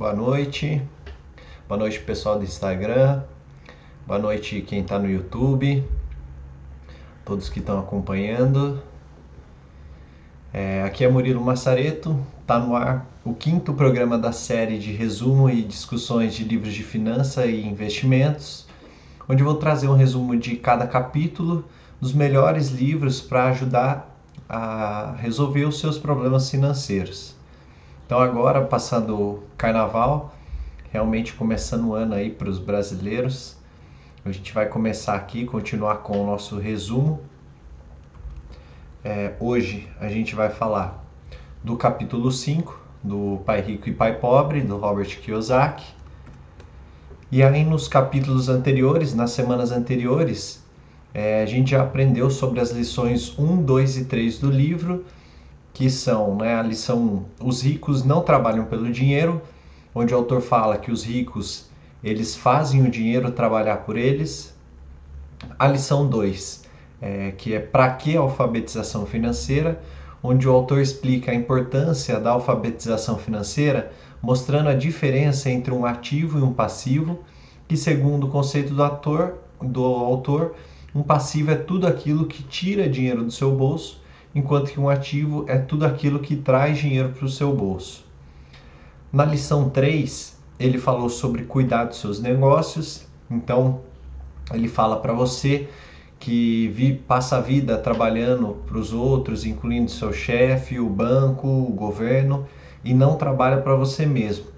boa noite. Boa noite, pessoal do Instagram. Boa noite, quem está no YouTube. Todos que estão acompanhando. É, aqui é Murilo Massareto. Está no ar o quinto programa da série de resumo e discussões de livros de finança e investimentos, onde vou trazer um resumo de cada capítulo dos melhores livros para ajudar a resolver os seus problemas financeiros. Então agora, passando o carnaval, realmente começando o ano aí para os brasileiros, a gente vai começar aqui, continuar com o nosso resumo. É, hoje a gente vai falar do capítulo 5, do Pai Rico e Pai Pobre, do Robert Kiyosaki. E aí nos capítulos anteriores, nas semanas anteriores, é, a gente já aprendeu sobre as lições 1, 2 e 3 do livro, que são né, a lição 1, os ricos não trabalham pelo dinheiro, onde o autor fala que os ricos eles fazem o dinheiro trabalhar por eles. A lição 2, é, que é para que a alfabetização financeira, onde o autor explica a importância da alfabetização financeira, mostrando a diferença entre um ativo e um passivo, que segundo o conceito do, ator, do autor, um passivo é tudo aquilo que tira dinheiro do seu bolso, enquanto que um ativo é tudo aquilo que traz dinheiro para o seu bolso. Na lição 3, ele falou sobre cuidar dos seus negócios, então ele fala para você que vi, passa a vida trabalhando para os outros, incluindo seu chefe, o banco, o governo, e não trabalha para você mesmo.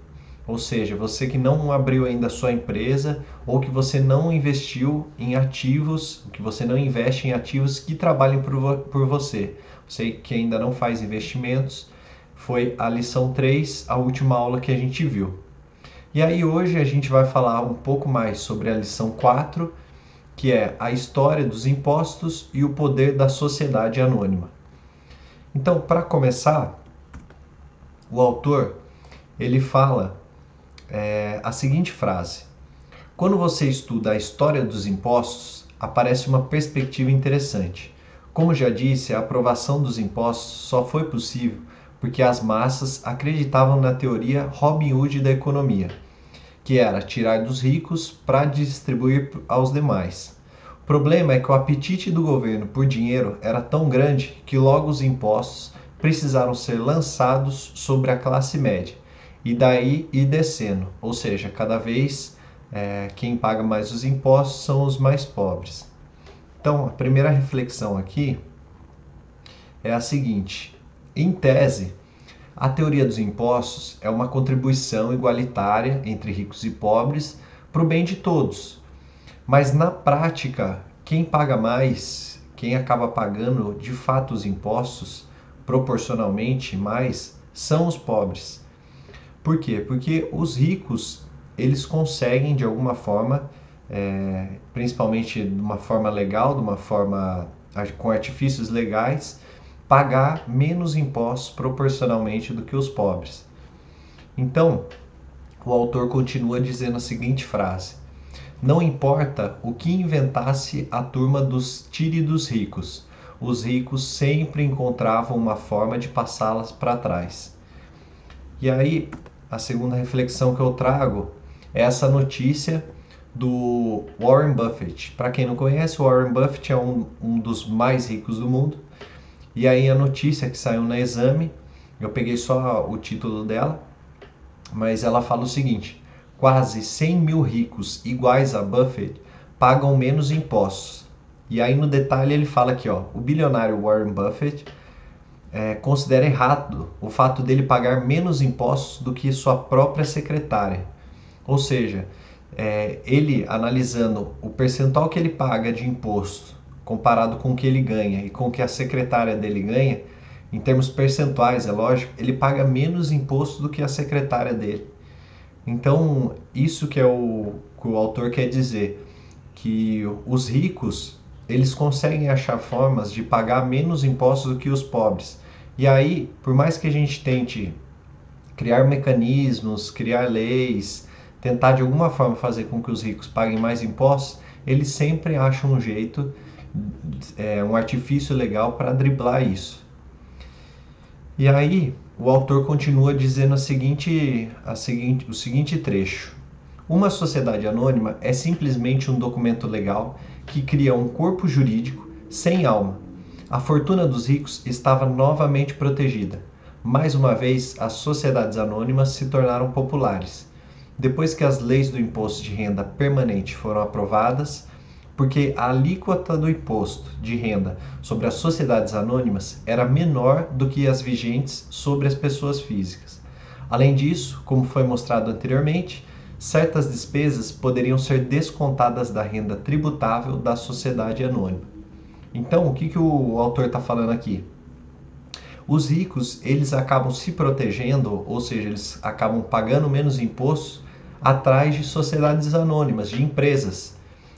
Ou seja, você que não abriu ainda a sua empresa ou que você não investiu em ativos, que você não investe em ativos que trabalhem por, por você. Você que ainda não faz investimentos, foi a lição 3, a última aula que a gente viu. E aí hoje a gente vai falar um pouco mais sobre a lição 4, que é a história dos impostos e o poder da sociedade anônima. Então, para começar, o autor ele fala é, a seguinte frase: Quando você estuda a história dos impostos, aparece uma perspectiva interessante. Como já disse, a aprovação dos impostos só foi possível porque as massas acreditavam na teoria Robin Hood da economia, que era tirar dos ricos para distribuir aos demais. O problema é que o apetite do governo por dinheiro era tão grande que logo os impostos precisaram ser lançados sobre a classe média e daí ir descendo, ou seja, cada vez é, quem paga mais os impostos são os mais pobres. Então, a primeira reflexão aqui é a seguinte: em tese, a teoria dos impostos é uma contribuição igualitária entre ricos e pobres para o bem de todos. Mas na prática, quem paga mais, quem acaba pagando de fato os impostos, proporcionalmente mais, são os pobres. Por quê? Porque os ricos eles conseguem de alguma forma, é, principalmente de uma forma legal, de uma forma com artifícios legais, pagar menos impostos proporcionalmente do que os pobres. Então, o autor continua dizendo a seguinte frase: Não importa o que inventasse a turma dos tíridos ricos, os ricos sempre encontravam uma forma de passá-las para trás. E aí, a segunda reflexão que eu trago é essa notícia do Warren Buffett. Para quem não conhece, o Warren Buffett é um, um dos mais ricos do mundo. E aí a notícia que saiu no exame, eu peguei só o título dela, mas ela fala o seguinte: quase 100 mil ricos iguais a Buffett pagam menos impostos. E aí no detalhe ele fala aqui, ó, o bilionário Warren Buffett é, considera errado o fato dele pagar menos impostos do que sua própria secretária. Ou seja, é, ele analisando o percentual que ele paga de imposto comparado com o que ele ganha e com o que a secretária dele ganha, em termos percentuais, é lógico, ele paga menos imposto do que a secretária dele. Então, isso que é o que o autor quer dizer, que os ricos, eles conseguem achar formas de pagar menos impostos do que os pobres. E aí, por mais que a gente tente criar mecanismos, criar leis, tentar de alguma forma fazer com que os ricos paguem mais impostos, eles sempre acham um jeito, é, um artifício legal para driblar isso. E aí, o autor continua dizendo a seguinte, a seguinte, o seguinte trecho. Uma sociedade anônima é simplesmente um documento legal que cria um corpo jurídico sem alma. A fortuna dos ricos estava novamente protegida. Mais uma vez, as sociedades anônimas se tornaram populares. Depois que as leis do imposto de renda permanente foram aprovadas, porque a alíquota do imposto de renda sobre as sociedades anônimas era menor do que as vigentes sobre as pessoas físicas. Além disso, como foi mostrado anteriormente, certas despesas poderiam ser descontadas da renda tributável da sociedade anônima. Então, o que, que o autor está falando aqui? Os ricos, eles acabam se protegendo, ou seja, eles acabam pagando menos impostos atrás de sociedades anônimas, de empresas.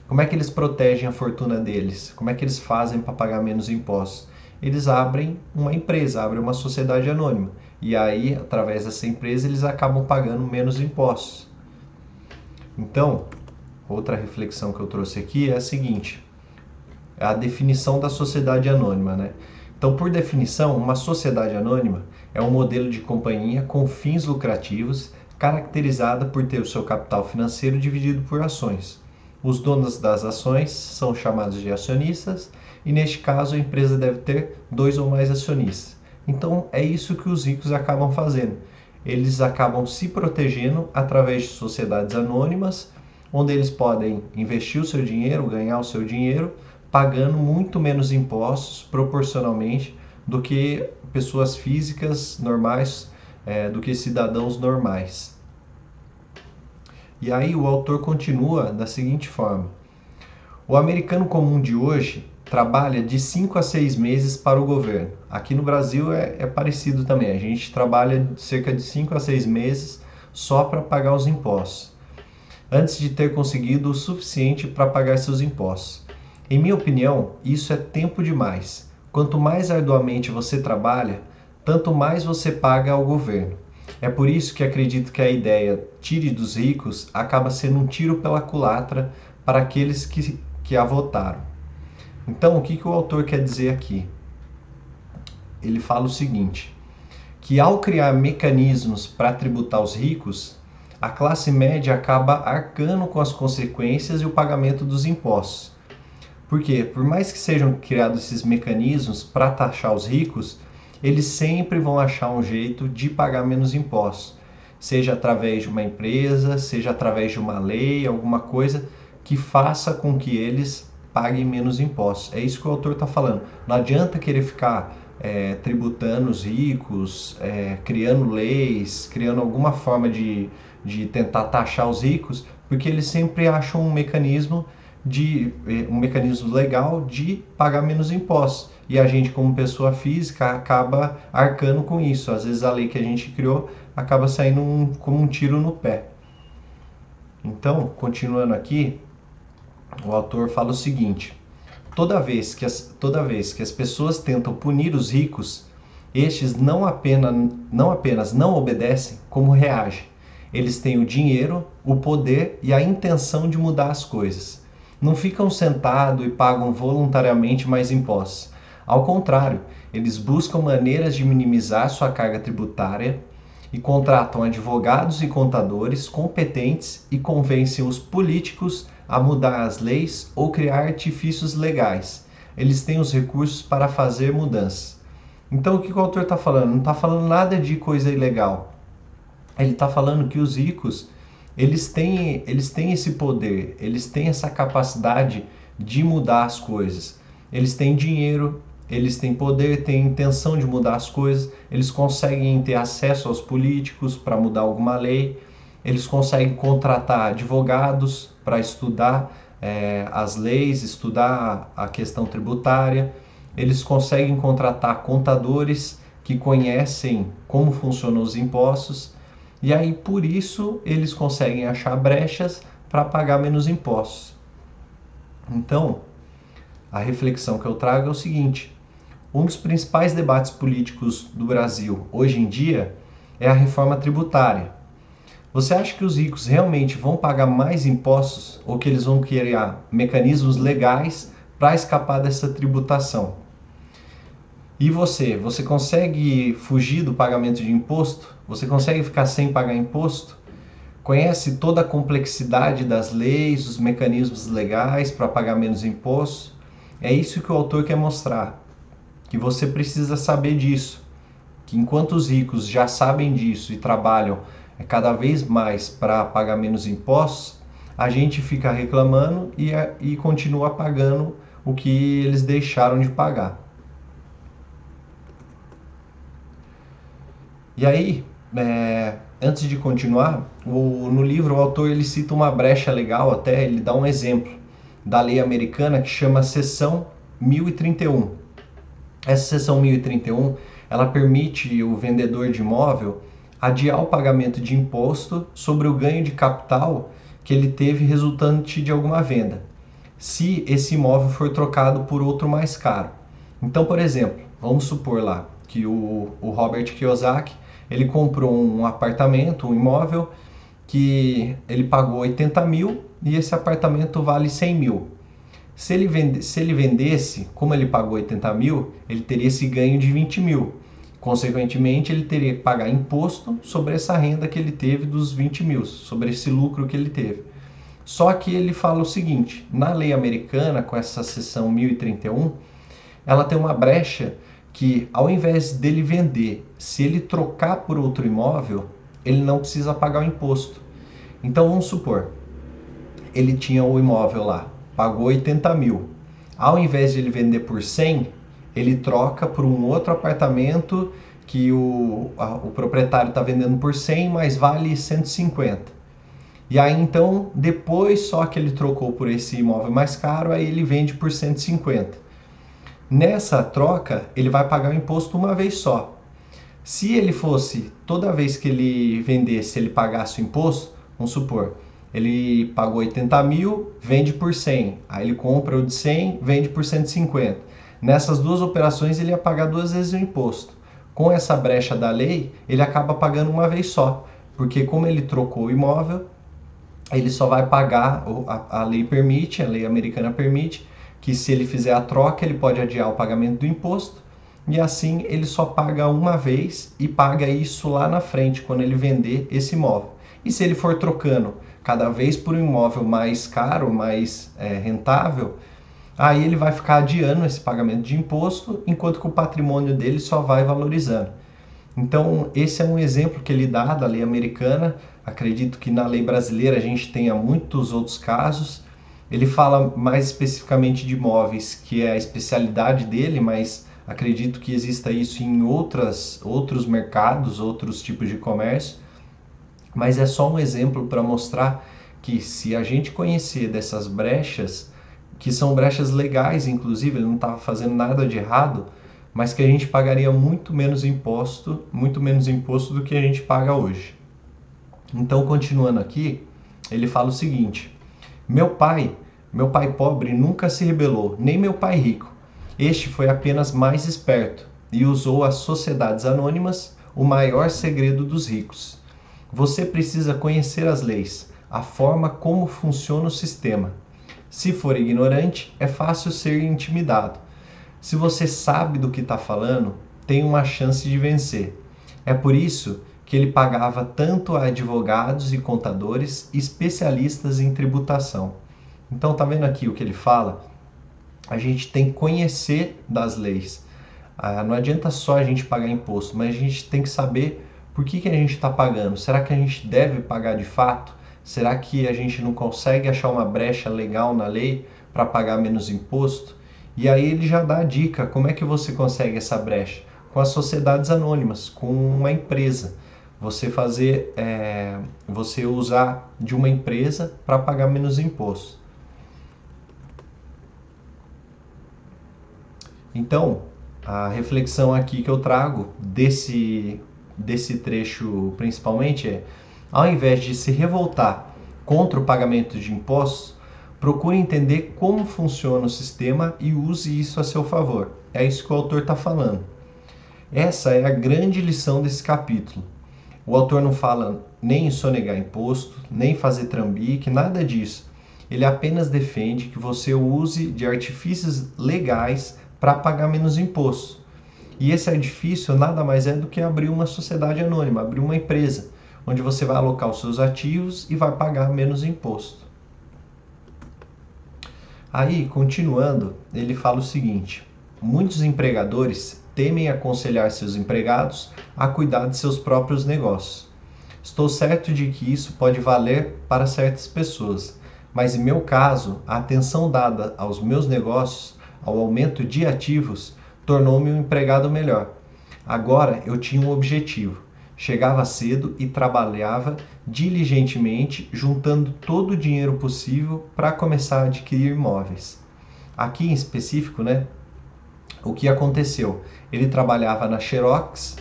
Como é que eles protegem a fortuna deles? Como é que eles fazem para pagar menos impostos? Eles abrem uma empresa, abrem uma sociedade anônima. E aí, através dessa empresa, eles acabam pagando menos impostos. Então, outra reflexão que eu trouxe aqui é a seguinte: a definição da sociedade anônima, né? Então, por definição, uma sociedade anônima é um modelo de companhia com fins lucrativos, caracterizada por ter o seu capital financeiro dividido por ações. Os donos das ações são chamados de acionistas e, neste caso, a empresa deve ter dois ou mais acionistas. Então, é isso que os ricos acabam fazendo. Eles acabam se protegendo através de sociedades anônimas, onde eles podem investir o seu dinheiro, ganhar o seu dinheiro, pagando muito menos impostos proporcionalmente do que pessoas físicas normais, é, do que cidadãos normais. E aí o autor continua da seguinte forma: O americano comum de hoje trabalha de 5 a 6 meses para o governo. Aqui no Brasil é, é parecido também. A gente trabalha cerca de 5 a 6 meses só para pagar os impostos, antes de ter conseguido o suficiente para pagar seus impostos. Em minha opinião, isso é tempo demais. Quanto mais arduamente você trabalha, tanto mais você paga ao governo. É por isso que acredito que a ideia tire dos ricos acaba sendo um tiro pela culatra para aqueles que, que a votaram. Então, o que, que o autor quer dizer aqui? Ele fala o seguinte: que ao criar mecanismos para tributar os ricos, a classe média acaba arcando com as consequências e o pagamento dos impostos. Porque, por mais que sejam criados esses mecanismos para taxar os ricos, eles sempre vão achar um jeito de pagar menos impostos, seja através de uma empresa, seja através de uma lei, alguma coisa que faça com que eles paguem menos impostos. É isso que o autor está falando. Não adianta querer ficar é, tributando os ricos, é, criando leis, criando alguma forma de, de tentar taxar os ricos, porque eles sempre acham um mecanismo de é, um mecanismo legal de pagar menos impostos e a gente, como pessoa física, acaba arcando com isso. Às vezes a lei que a gente criou acaba saindo um, como um tiro no pé. Então, continuando aqui, o autor fala o seguinte: toda vez que as, toda vez que as pessoas tentam punir os ricos, estes não apenas, não apenas não obedecem, como reagem. Eles têm o dinheiro, o poder e a intenção de mudar as coisas. Não ficam sentados e pagam voluntariamente mais impostos. Ao contrário, eles buscam maneiras de minimizar sua carga tributária e contratam advogados e contadores competentes e convencem os políticos a mudar as leis ou criar artifícios legais. Eles têm os recursos para fazer mudanças. Então, o que o autor está falando? Não está falando nada de coisa ilegal. Ele está falando que os ricos eles têm, eles têm esse poder, eles têm essa capacidade de mudar as coisas. Eles têm dinheiro, eles têm poder, têm intenção de mudar as coisas, eles conseguem ter acesso aos políticos para mudar alguma lei, eles conseguem contratar advogados para estudar é, as leis, estudar a questão tributária, eles conseguem contratar contadores que conhecem como funcionam os impostos, e aí por isso eles conseguem achar brechas para pagar menos impostos. Então, a reflexão que eu trago é o seguinte: um dos principais debates políticos do Brasil hoje em dia é a reforma tributária. Você acha que os ricos realmente vão pagar mais impostos ou que eles vão criar mecanismos legais para escapar dessa tributação? E você, você consegue fugir do pagamento de imposto? Você consegue ficar sem pagar imposto? Conhece toda a complexidade das leis, os mecanismos legais para pagar menos imposto? É isso que o autor quer mostrar, que você precisa saber disso, que enquanto os ricos já sabem disso e trabalham cada vez mais para pagar menos impostos, a gente fica reclamando e, e continua pagando o que eles deixaram de pagar. E aí, é, antes de continuar, o, no livro o autor ele cita uma brecha legal, até ele dá um exemplo da lei americana que chama seção 1031. Essa seção 1031 ela permite o vendedor de imóvel adiar o pagamento de imposto sobre o ganho de capital que ele teve resultante de alguma venda, se esse imóvel for trocado por outro mais caro. Então, por exemplo, vamos supor lá que o, o Robert Kiyosaki ele comprou um apartamento, um imóvel, que ele pagou 80 mil e esse apartamento vale 100 mil. Se ele, vende, se ele vendesse, como ele pagou 80 mil, ele teria esse ganho de 20 mil. Consequentemente, ele teria que pagar imposto sobre essa renda que ele teve dos 20 mil, sobre esse lucro que ele teve. Só que ele fala o seguinte: na lei americana, com essa seção 1031, ela tem uma brecha que ao invés dele vender, se ele trocar por outro imóvel, ele não precisa pagar o imposto. Então vamos supor, ele tinha o imóvel lá, pagou 80 mil. Ao invés de ele vender por 100, ele troca por um outro apartamento que o, a, o proprietário está vendendo por 100, mas vale 150. E aí então, depois só que ele trocou por esse imóvel mais caro, aí ele vende por 150. Nessa troca, ele vai pagar o imposto uma vez só. Se ele fosse, toda vez que ele vendesse, ele pagasse o imposto, vamos supor, ele pagou 80 mil, vende por 100. Aí ele compra o de 100, vende por 150. Nessas duas operações, ele ia pagar duas vezes o imposto. Com essa brecha da lei, ele acaba pagando uma vez só, porque como ele trocou o imóvel, ele só vai pagar, a, a lei permite, a lei americana permite, que se ele fizer a troca, ele pode adiar o pagamento do imposto e assim ele só paga uma vez e paga isso lá na frente quando ele vender esse imóvel. E se ele for trocando cada vez por um imóvel mais caro, mais é, rentável, aí ele vai ficar adiando esse pagamento de imposto, enquanto que o patrimônio dele só vai valorizando. Então, esse é um exemplo que ele dá da lei americana. Acredito que na lei brasileira a gente tenha muitos outros casos, ele fala mais especificamente de imóveis, que é a especialidade dele, mas acredito que exista isso em outras, outros mercados, outros tipos de comércio. Mas é só um exemplo para mostrar que se a gente conhecer dessas brechas, que são brechas legais, inclusive, ele não estava fazendo nada de errado, mas que a gente pagaria muito menos imposto, muito menos imposto do que a gente paga hoje. Então, continuando aqui, ele fala o seguinte: meu pai, meu pai pobre nunca se rebelou, nem meu pai rico. Este foi apenas mais esperto e usou as sociedades anônimas, o maior segredo dos ricos. Você precisa conhecer as leis, a forma como funciona o sistema. Se for ignorante, é fácil ser intimidado. Se você sabe do que está falando, tem uma chance de vencer. É por isso que ele pagava tanto a advogados e contadores especialistas em tributação. Então, tá vendo aqui o que ele fala? A gente tem que conhecer das leis. Ah, não adianta só a gente pagar imposto, mas a gente tem que saber por que, que a gente está pagando. Será que a gente deve pagar de fato? Será que a gente não consegue achar uma brecha legal na lei para pagar menos imposto? E aí ele já dá a dica: como é que você consegue essa brecha? Com as sociedades anônimas, com uma empresa você fazer, é, você usar de uma empresa para pagar menos imposto. Então, a reflexão aqui que eu trago desse, desse trecho principalmente é, ao invés de se revoltar contra o pagamento de impostos, procure entender como funciona o sistema e use isso a seu favor. É isso que o autor está falando. Essa é a grande lição desse capítulo. O autor não fala nem em sonegar imposto, nem fazer trambique, nada disso. Ele apenas defende que você use de artifícios legais para pagar menos imposto. E esse artifício nada mais é do que abrir uma sociedade anônima, abrir uma empresa, onde você vai alocar os seus ativos e vai pagar menos imposto. Aí, continuando, ele fala o seguinte: muitos empregadores temem aconselhar seus empregados a cuidar de seus próprios negócios. Estou certo de que isso pode valer para certas pessoas, mas em meu caso, a atenção dada aos meus negócios, ao aumento de ativos, tornou-me um empregado melhor. Agora eu tinha um objetivo. Chegava cedo e trabalhava diligentemente, juntando todo o dinheiro possível para começar a adquirir imóveis. Aqui em específico, né? O que aconteceu? Ele trabalhava na Xerox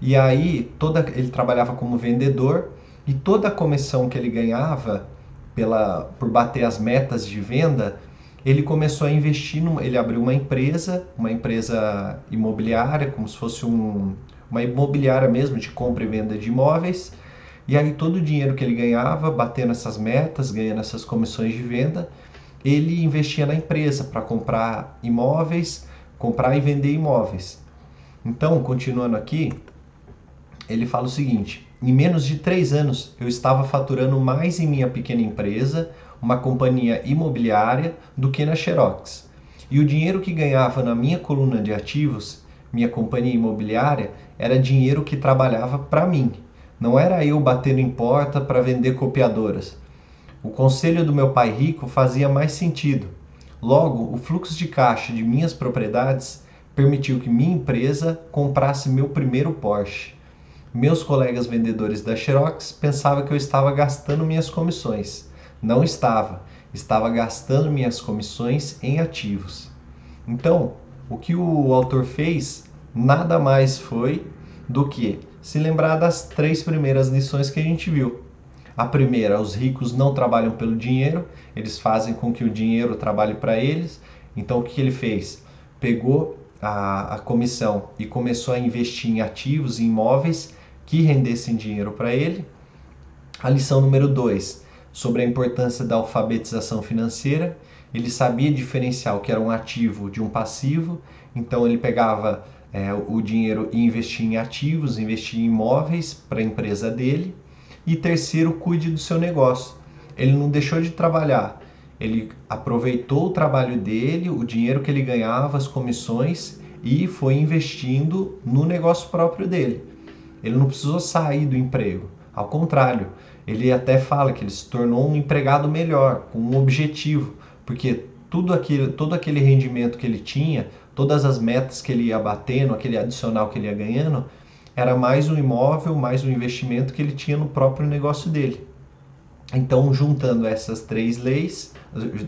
e aí toda ele trabalhava como vendedor e toda a comissão que ele ganhava pela por bater as metas de venda ele começou a investir, numa, ele abriu uma empresa, uma empresa imobiliária, como se fosse um, uma imobiliária mesmo de compra e venda de imóveis. E aí todo o dinheiro que ele ganhava, batendo essas metas, ganhando essas comissões de venda, ele investia na empresa para comprar imóveis, comprar e vender imóveis. Então, continuando aqui, ele fala o seguinte: em menos de três anos eu estava faturando mais em minha pequena empresa uma companhia imobiliária do que na Xerox. E o dinheiro que ganhava na minha coluna de ativos, minha companhia imobiliária, era dinheiro que trabalhava para mim. Não era eu batendo em porta para vender copiadoras. O conselho do meu pai rico fazia mais sentido. Logo, o fluxo de caixa de minhas propriedades permitiu que minha empresa comprasse meu primeiro Porsche. Meus colegas vendedores da Xerox pensavam que eu estava gastando minhas comissões. Não estava. Estava gastando minhas comissões em ativos. Então, o que o autor fez nada mais foi do que se lembrar das três primeiras lições que a gente viu. A primeira, os ricos não trabalham pelo dinheiro, eles fazem com que o dinheiro trabalhe para eles. Então, o que ele fez? Pegou a, a comissão e começou a investir em ativos, em imóveis que rendessem dinheiro para ele. A lição número dois, sobre a importância da alfabetização financeira. Ele sabia diferenciar o que era um ativo de um passivo, então ele pegava é, o dinheiro e investia em ativos, investia em imóveis para a empresa dele. E terceiro, cuide do seu negócio. Ele não deixou de trabalhar, ele aproveitou o trabalho dele, o dinheiro que ele ganhava, as comissões e foi investindo no negócio próprio dele. Ele não precisou sair do emprego, ao contrário, ele até fala que ele se tornou um empregado melhor, com um objetivo, porque tudo aquele, todo aquele rendimento que ele tinha, todas as metas que ele ia batendo, aquele adicional que ele ia ganhando, era mais um imóvel, mais um investimento que ele tinha no próprio negócio dele. Então, juntando essas três leis,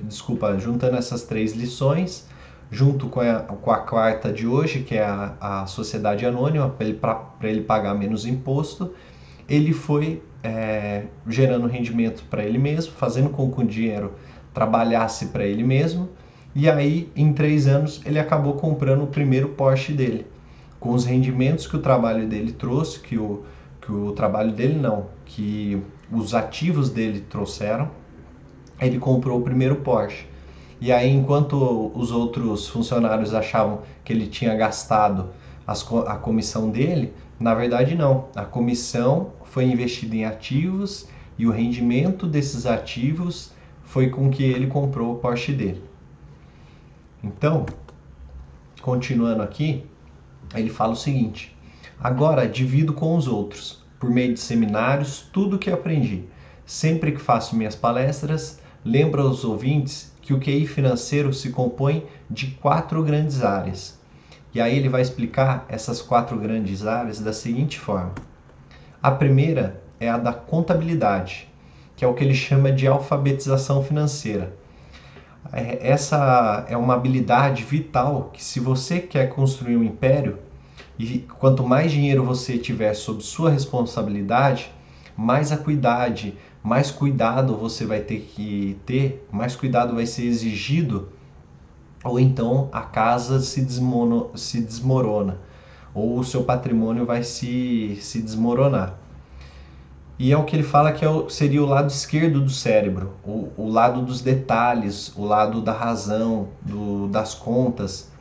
desculpa, juntando essas três lições, junto com a, com a quarta de hoje, que é a, a sociedade anônima, para ele, ele pagar menos imposto, ele foi é, gerando rendimento para ele mesmo, fazendo com que o dinheiro trabalhasse para ele mesmo. E aí, em três anos, ele acabou comprando o primeiro Porsche dele. Com os rendimentos que o trabalho dele trouxe, que o, que o trabalho dele não, que os ativos dele trouxeram, ele comprou o primeiro Porsche. E aí, enquanto os outros funcionários achavam que ele tinha gastado as, a comissão dele, na verdade não. A comissão foi investido em ativos e o rendimento desses ativos foi com que ele comprou o Porsche dele. Então, continuando aqui, ele fala o seguinte: agora divido com os outros, por meio de seminários, tudo o que aprendi. Sempre que faço minhas palestras, lembro aos ouvintes que o QI financeiro se compõe de quatro grandes áreas. E aí ele vai explicar essas quatro grandes áreas da seguinte forma: a primeira é a da contabilidade, que é o que ele chama de alfabetização financeira. É, essa é uma habilidade vital que, se você quer construir um império, e quanto mais dinheiro você tiver sob sua responsabilidade, mais acuidade, mais cuidado você vai ter que ter, mais cuidado vai ser exigido, ou então a casa se, desmono, se desmorona ou o seu patrimônio vai se, se desmoronar. E é o que ele fala que é o, seria o lado esquerdo do cérebro, o, o lado dos detalhes, o lado da razão, do, das contas.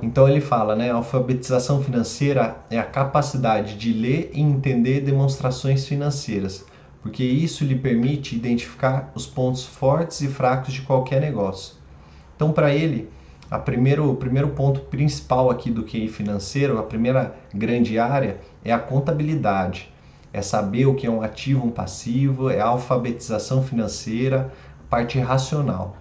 Então ele fala, né, alfabetização financeira é a capacidade de ler e entender demonstrações financeiras, porque isso lhe permite identificar os pontos fortes e fracos de qualquer negócio. Então para ele, a primeiro, o primeiro ponto principal aqui do QI financeiro, a primeira grande área é a contabilidade. É saber o que é um ativo, um passivo, é alfabetização financeira, parte racional.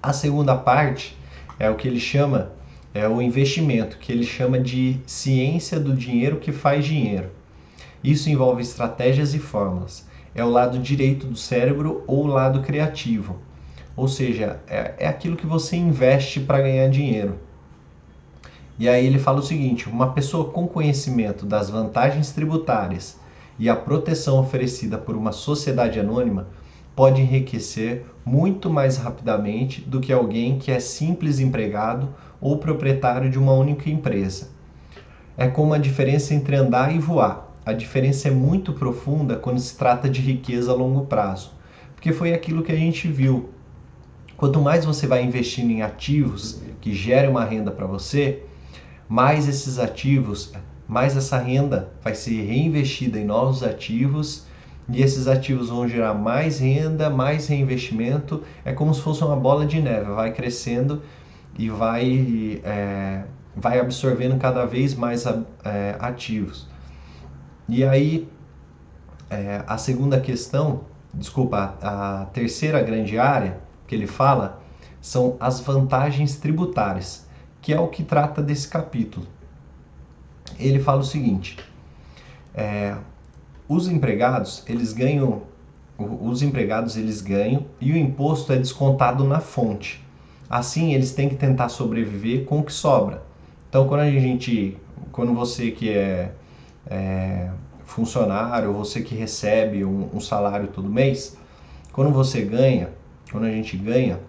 A segunda parte é o que ele chama é o investimento, que ele chama de ciência do dinheiro que faz dinheiro. Isso envolve estratégias e fórmulas. É o lado direito do cérebro ou o lado criativo. Ou seja, é, é aquilo que você investe para ganhar dinheiro. E aí ele fala o seguinte: uma pessoa com conhecimento das vantagens tributárias e a proteção oferecida por uma sociedade anônima pode enriquecer muito mais rapidamente do que alguém que é simples empregado ou proprietário de uma única empresa. É como a diferença entre andar e voar. A diferença é muito profunda quando se trata de riqueza a longo prazo, porque foi aquilo que a gente viu. Quanto mais você vai investindo em ativos que gerem uma renda para você, mais esses ativos, mais essa renda vai ser reinvestida em novos ativos e esses ativos vão gerar mais renda, mais reinvestimento. É como se fosse uma bola de neve, vai crescendo e vai, é, vai absorvendo cada vez mais é, ativos. E aí, é, a segunda questão, desculpa, a terceira grande área que ele fala são as vantagens tributárias, que é o que trata desse capítulo. Ele fala o seguinte: é, os empregados, eles ganham, os empregados eles ganham e o imposto é descontado na fonte. Assim, eles têm que tentar sobreviver com o que sobra. Então, quando a gente, quando você que é, é funcionário, você que recebe um, um salário todo mês, quando você ganha, quando a gente ganha,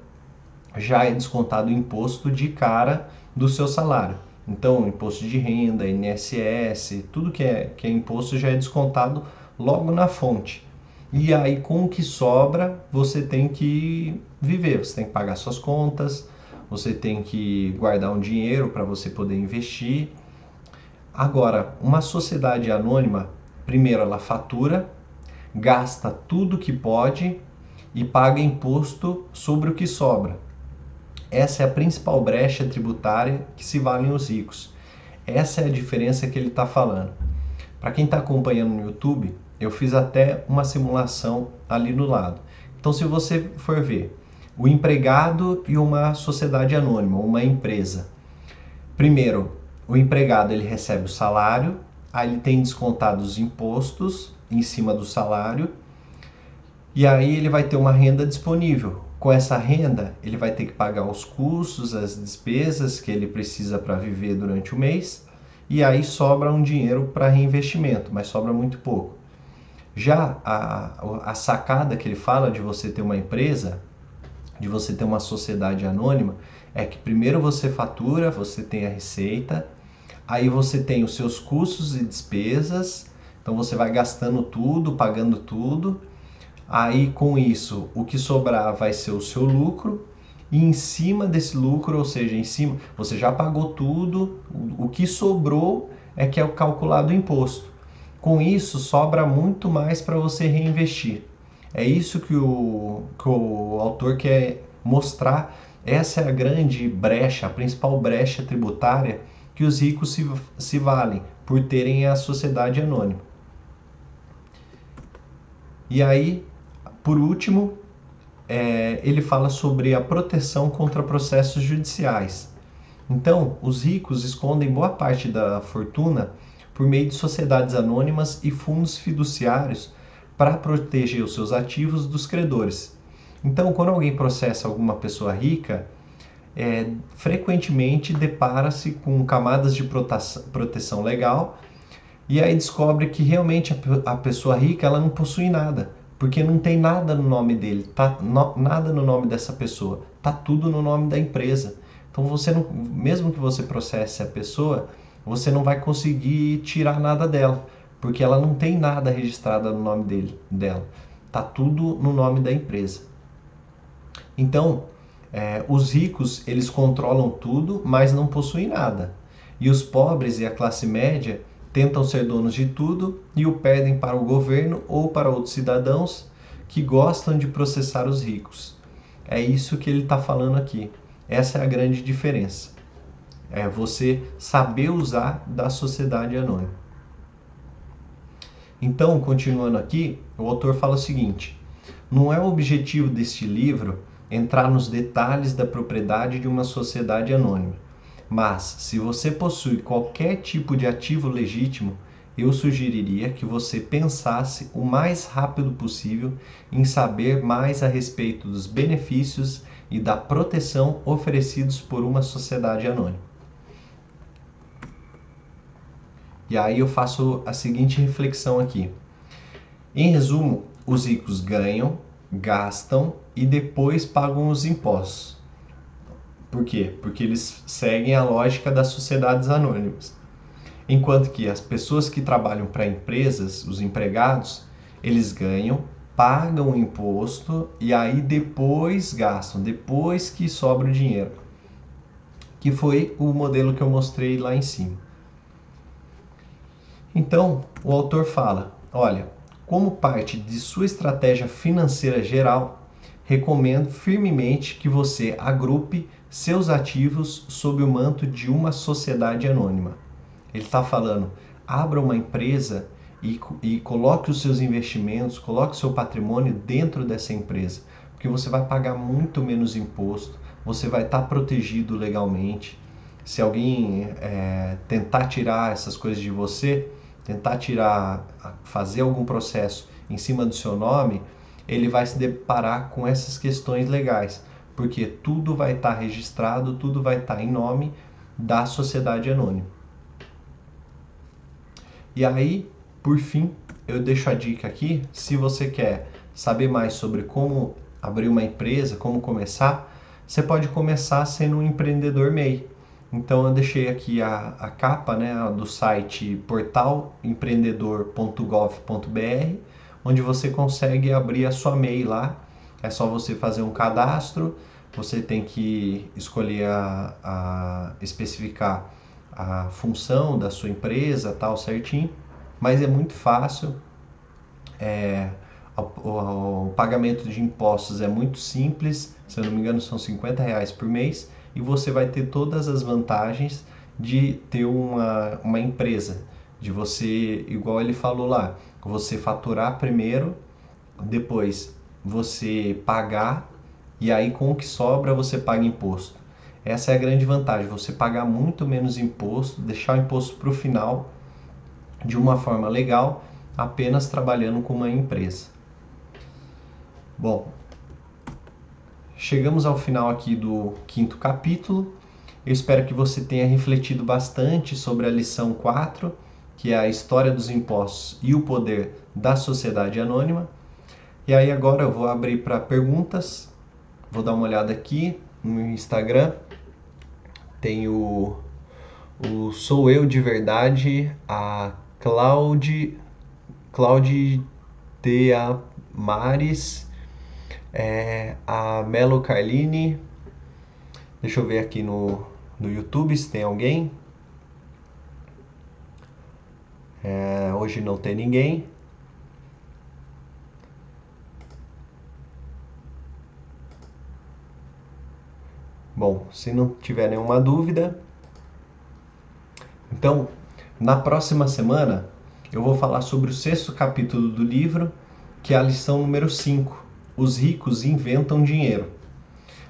já é descontado o imposto de cara do seu salário. Então, imposto de renda, INSS, tudo que é, que é imposto já é descontado logo na fonte. E aí, com o que sobra, você tem que viver, você tem que pagar suas contas, você tem que guardar um dinheiro para você poder investir. Agora, uma sociedade anônima, primeiro ela fatura, gasta tudo que pode e paga imposto sobre o que sobra. Essa é a principal brecha tributária que se valem os ricos. Essa é a diferença que ele está falando. Para quem está acompanhando no YouTube, eu fiz até uma simulação ali no lado. Então, se você for ver o empregado e uma sociedade anônima, uma empresa. Primeiro, o empregado ele recebe o salário, aí ele tem descontados os impostos em cima do salário, e aí ele vai ter uma renda disponível com essa renda, ele vai ter que pagar os custos, as despesas que ele precisa para viver durante o mês, e aí sobra um dinheiro para reinvestimento, mas sobra muito pouco. Já a, a sacada que ele fala de você ter uma empresa, de você ter uma sociedade anônima, é que primeiro você fatura, você tem a receita, aí você tem os seus custos e despesas, então você vai gastando tudo, pagando tudo, Aí com isso, o que sobrar vai ser o seu lucro e em cima desse lucro, ou seja, em cima, você já pagou tudo, o que sobrou é que é o calculado imposto. Com isso, sobra muito mais para você reinvestir. É isso que o, que o autor quer mostrar. Essa é a grande brecha, a principal brecha tributária que os ricos se, se valem por terem a sociedade anônima. E aí, por último, é, ele fala sobre a proteção contra processos judiciais. Então, os ricos escondem boa parte da fortuna por meio de sociedades anônimas e fundos fiduciários para proteger os seus ativos dos credores. Então, quando alguém processa alguma pessoa rica, é, frequentemente depara-se com camadas de proteção legal e aí descobre que realmente a, pessoa rica ela não possui nada porque não tem nada no nome dele, tá no, nada no nome dessa pessoa, tá tudo no nome da empresa. Então você não, mesmo que você processe a pessoa, você não vai conseguir tirar nada dela, porque ela não tem nada registrado no nome dele, dela. Tá tudo no nome da empresa. Então, É, os ricos eles controlam tudo, mas não possuem nada. E os pobres e a classe média tentam ser donos de tudo e o perdem para o governo ou para outros cidadãos que gostam de processar os ricos. É isso que ele está falando aqui. Essa é a grande diferença. É você saber usar da sociedade anônima. Então, continuando aqui, o autor fala o seguinte: não é o objetivo deste livro entrar nos detalhes da propriedade de uma sociedade anônima, mas se você possui qualquer tipo de ativo legítimo, eu sugeriria que você pensasse o mais rápido possível em saber mais a respeito dos benefícios e da proteção oferecidos por uma sociedade anônima. E aí eu faço a seguinte reflexão aqui. Em resumo, os ricos ganham, gastam e depois pagam os impostos. Por quê? Porque eles seguem a lógica das sociedades anônimas. Enquanto que as pessoas que trabalham para empresas, os empregados, eles ganham, pagam o imposto e aí depois gastam, depois que sobra o dinheiro. Que foi o modelo que eu mostrei lá em cima. Então, o autor fala: olha, como parte de sua estratégia financeira geral, recomendo firmemente que você agrupe seus ativos sob o manto de uma sociedade anônima. Ele está falando: abra uma empresa e, e coloque os seus investimentos, coloque o seu patrimônio dentro dessa empresa, porque você vai pagar muito menos imposto, você vai estar tá protegido legalmente. Se alguém é, tentar tirar essas coisas de você, tentar tirar, fazer algum processo em cima do seu nome, ele vai se deparar com essas questões legais, porque tudo vai estar tá registrado, tudo vai estar tá em nome da sociedade anônima. E aí, por fim, eu deixo a dica aqui, se você quer saber mais sobre como abrir uma empresa, como começar, você pode começar sendo um empreendedor MEI. Então eu deixei aqui a, a capa né, do site portalempreendedor.gov.br, onde você consegue abrir a sua MEI lá. É só você fazer um cadastro, você tem que escolher a, a especificar a função da sua empresa, tal certinho, mas é muito fácil. É, o, pagamento de impostos é muito simples, se eu não me engano são 50 reais por mês e você vai ter todas as vantagens de ter uma, uma empresa, de você, igual ele falou lá, você faturar primeiro, depois você pagar e aí com o que sobra você paga imposto. Essa é a grande vantagem, você pagar muito menos imposto, deixar o imposto para o final de uma forma legal, apenas trabalhando com uma empresa. Bom, Chegamos ao final aqui do quinto capítulo. Eu espero que você tenha refletido bastante sobre a lição 4, que é a história dos impostos e o poder da sociedade anônima. E aí agora eu vou abrir para perguntas. Vou dar uma olhada aqui no Instagram. Tem o, o Sou Eu de Verdade, a Claude, Claude de Amares é, a Melo Carline. Deixa eu ver aqui no, no YouTube se tem alguém. É, hoje não tem ninguém. Bom, se não tiver nenhuma dúvida, então na próxima semana eu vou falar sobre o sexto capítulo do livro, que é a lição número 5 os ricos inventam dinheiro.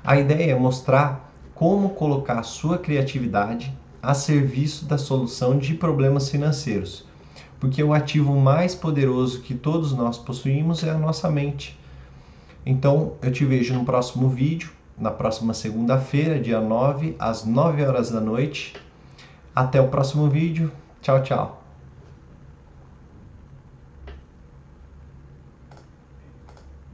A ideia é mostrar como colocar sua criatividade a serviço da solução de problemas financeiros, porque o ativo mais poderoso que todos nós possuímos é a nossa mente. Então, eu te vejo no próximo vídeo, na próxima segunda-feira, dia 9, às 9 horas da noite. Até o próximo vídeo. Tchau, tchau.